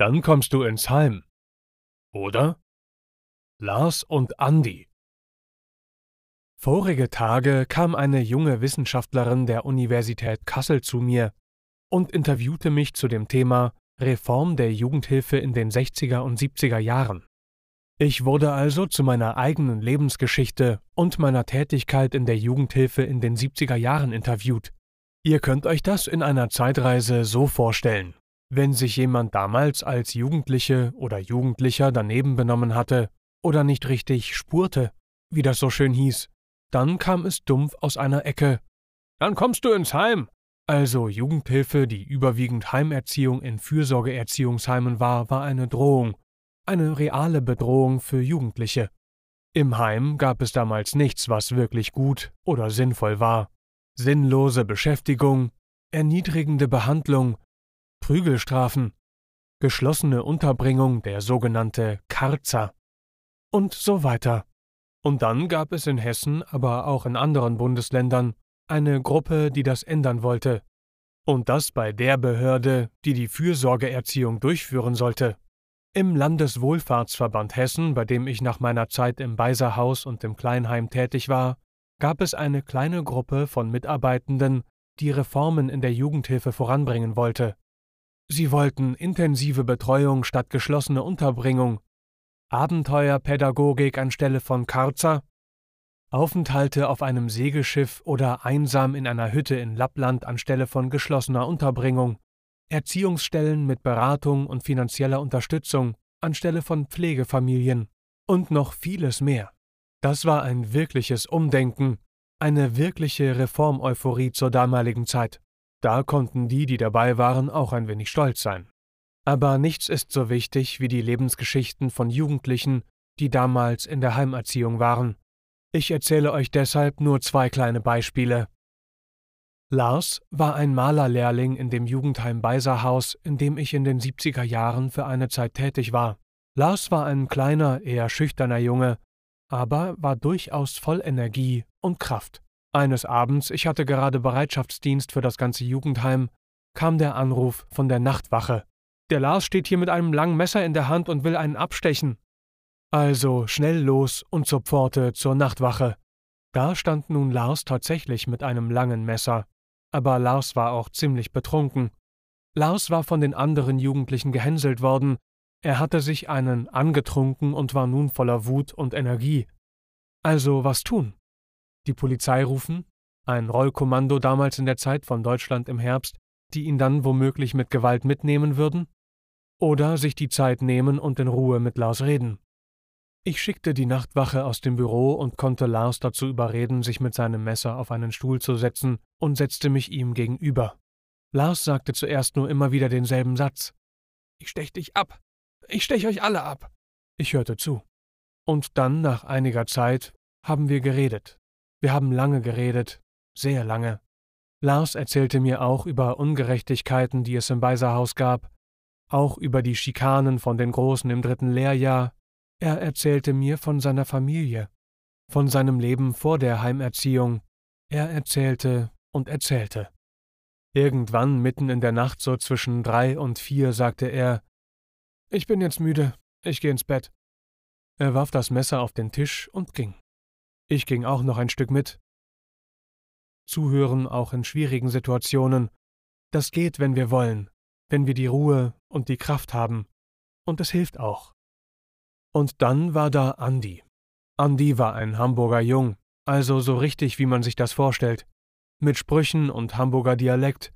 Dann kommst du ins Heim. Oder? Lars und Andi. Vorige Tage kam eine junge Wissenschaftlerin der Universität Kassel zu mir und interviewte mich zu dem Thema Reform der Jugendhilfe in den 60er und 70er Jahren. Ich wurde also zu meiner eigenen Lebensgeschichte und meiner Tätigkeit in der Jugendhilfe in den 70er Jahren interviewt. Ihr könnt euch das in einer Zeitreise so vorstellen. Wenn sich jemand damals als Jugendliche oder Jugendlicher daneben benommen hatte oder nicht richtig spurte, wie das so schön hieß, dann kam es dumpf aus einer Ecke. Dann kommst du ins Heim. Also Jugendhilfe, die überwiegend Heimerziehung in Fürsorgeerziehungsheimen war, war eine Drohung, eine reale Bedrohung für Jugendliche. Im Heim gab es damals nichts, was wirklich gut oder sinnvoll war. Sinnlose Beschäftigung, erniedrigende Behandlung, Prügelstrafen, geschlossene Unterbringung, der sogenannte Karzer und so weiter. Und dann gab es in Hessen, aber auch in anderen Bundesländern, eine Gruppe, die das ändern wollte. Und das bei der Behörde, die die Fürsorgeerziehung durchführen sollte. Im Landeswohlfahrtsverband Hessen, bei dem ich nach meiner Zeit im Beiserhaus und im Kleinheim tätig war, gab es eine kleine Gruppe von Mitarbeitenden, die Reformen in der Jugendhilfe voranbringen wollte. Sie wollten intensive Betreuung statt geschlossene Unterbringung, Abenteuerpädagogik anstelle von Karzer, Aufenthalte auf einem Segelschiff oder einsam in einer Hütte in Lappland anstelle von geschlossener Unterbringung, Erziehungsstellen mit Beratung und finanzieller Unterstützung anstelle von Pflegefamilien und noch vieles mehr. Das war ein wirkliches Umdenken, eine wirkliche Reformeuphorie zur damaligen Zeit. Da konnten die, die dabei waren, auch ein wenig stolz sein. Aber nichts ist so wichtig wie die Lebensgeschichten von Jugendlichen, die damals in der Heimerziehung waren. Ich erzähle euch deshalb nur zwei kleine Beispiele. Lars war ein Malerlehrling in dem Jugendheim Beiserhaus, in dem ich in den 70er Jahren für eine Zeit tätig war. Lars war ein kleiner, eher schüchterner Junge, aber war durchaus voll Energie und Kraft. Eines Abends, ich hatte gerade Bereitschaftsdienst für das ganze Jugendheim, kam der Anruf von der Nachtwache. Der Lars steht hier mit einem langen Messer in der Hand und will einen abstechen. Also schnell los und zur Pforte zur Nachtwache. Da stand nun Lars tatsächlich mit einem langen Messer. Aber Lars war auch ziemlich betrunken. Lars war von den anderen Jugendlichen gehänselt worden. Er hatte sich einen angetrunken und war nun voller Wut und Energie. Also was tun? Die Polizei rufen, ein Rollkommando damals in der Zeit von Deutschland im Herbst, die ihn dann womöglich mit Gewalt mitnehmen würden? Oder sich die Zeit nehmen und in Ruhe mit Lars reden? Ich schickte die Nachtwache aus dem Büro und konnte Lars dazu überreden, sich mit seinem Messer auf einen Stuhl zu setzen und setzte mich ihm gegenüber. Lars sagte zuerst nur immer wieder denselben Satz. Ich stech dich ab. Ich stech euch alle ab. Ich hörte zu. Und dann, nach einiger Zeit, haben wir geredet. Wir haben lange geredet, sehr lange. Lars erzählte mir auch über Ungerechtigkeiten, die es im Beiserhaus gab, auch über die Schikanen von den Großen im dritten Lehrjahr. Er erzählte mir von seiner Familie, von seinem Leben vor der Heimerziehung. Er erzählte und erzählte. Irgendwann mitten in der Nacht, so zwischen drei und vier, sagte er Ich bin jetzt müde, ich gehe ins Bett. Er warf das Messer auf den Tisch und ging. Ich ging auch noch ein Stück mit. Zuhören auch in schwierigen Situationen. Das geht, wenn wir wollen, wenn wir die Ruhe und die Kraft haben. Und es hilft auch. Und dann war da Andi. Andi war ein Hamburger Jung, also so richtig, wie man sich das vorstellt. Mit Sprüchen und Hamburger Dialekt.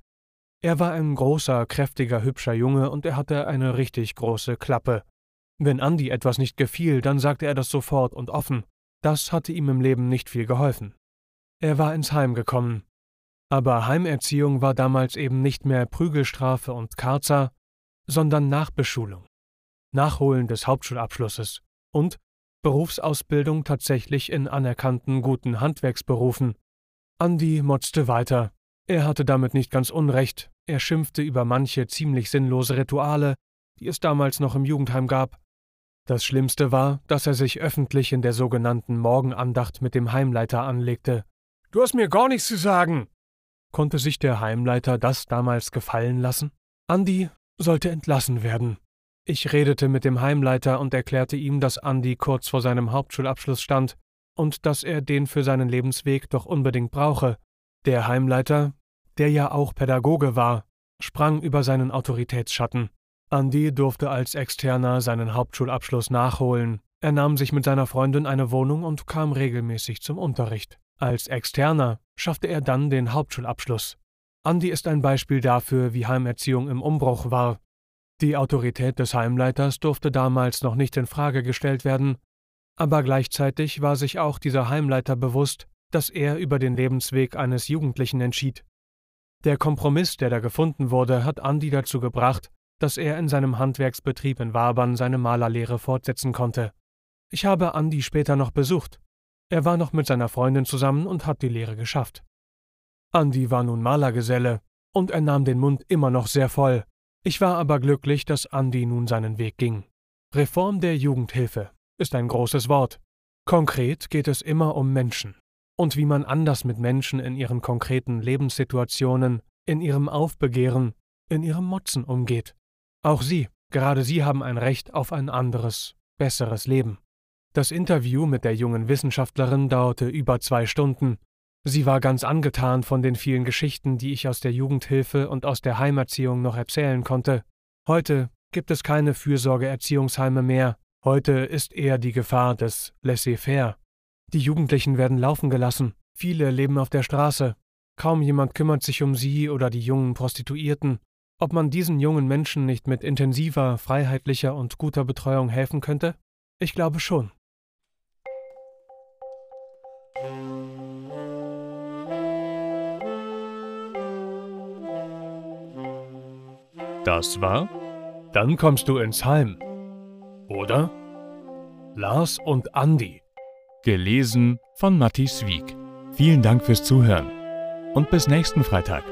Er war ein großer, kräftiger, hübscher Junge und er hatte eine richtig große Klappe. Wenn Andi etwas nicht gefiel, dann sagte er das sofort und offen. Das hatte ihm im Leben nicht viel geholfen. Er war ins Heim gekommen. Aber Heimerziehung war damals eben nicht mehr Prügelstrafe und Karzer, sondern Nachbeschulung. Nachholen des Hauptschulabschlusses und Berufsausbildung tatsächlich in anerkannten guten Handwerksberufen. Andi motzte weiter. Er hatte damit nicht ganz Unrecht. Er schimpfte über manche ziemlich sinnlose Rituale, die es damals noch im Jugendheim gab. Das Schlimmste war, dass er sich öffentlich in der sogenannten Morgenandacht mit dem Heimleiter anlegte. Du hast mir gar nichts zu sagen. Konnte sich der Heimleiter das damals gefallen lassen? Andi sollte entlassen werden. Ich redete mit dem Heimleiter und erklärte ihm, dass Andi kurz vor seinem Hauptschulabschluss stand und dass er den für seinen Lebensweg doch unbedingt brauche. Der Heimleiter, der ja auch Pädagoge war, sprang über seinen Autoritätsschatten. Andi durfte als Externer seinen Hauptschulabschluss nachholen. Er nahm sich mit seiner Freundin eine Wohnung und kam regelmäßig zum Unterricht. Als Externer schaffte er dann den Hauptschulabschluss. Andi ist ein Beispiel dafür, wie Heimerziehung im Umbruch war. Die Autorität des Heimleiters durfte damals noch nicht in Frage gestellt werden, aber gleichzeitig war sich auch dieser Heimleiter bewusst, dass er über den Lebensweg eines Jugendlichen entschied. Der Kompromiss, der da gefunden wurde, hat Andi dazu gebracht, dass er in seinem Handwerksbetrieb in Wabern seine Malerlehre fortsetzen konnte. Ich habe Andi später noch besucht. Er war noch mit seiner Freundin zusammen und hat die Lehre geschafft. Andi war nun Malergeselle, und er nahm den Mund immer noch sehr voll. Ich war aber glücklich, dass Andi nun seinen Weg ging. Reform der Jugendhilfe ist ein großes Wort. Konkret geht es immer um Menschen und wie man anders mit Menschen in ihren konkreten Lebenssituationen, in ihrem Aufbegehren, in ihrem Motzen umgeht. Auch Sie, gerade Sie haben ein Recht auf ein anderes, besseres Leben. Das Interview mit der jungen Wissenschaftlerin dauerte über zwei Stunden. Sie war ganz angetan von den vielen Geschichten, die ich aus der Jugendhilfe und aus der Heimerziehung noch erzählen konnte. Heute gibt es keine Fürsorgeerziehungsheime mehr, heute ist eher die Gefahr des Laissez-faire. Die Jugendlichen werden laufen gelassen, viele leben auf der Straße, kaum jemand kümmert sich um sie oder die jungen Prostituierten, ob man diesen jungen Menschen nicht mit intensiver, freiheitlicher und guter Betreuung helfen könnte? Ich glaube schon. Das war? Dann kommst du ins Heim. Oder? Lars und Andi. Gelesen von Matti Wieg. Vielen Dank fürs Zuhören und bis nächsten Freitag.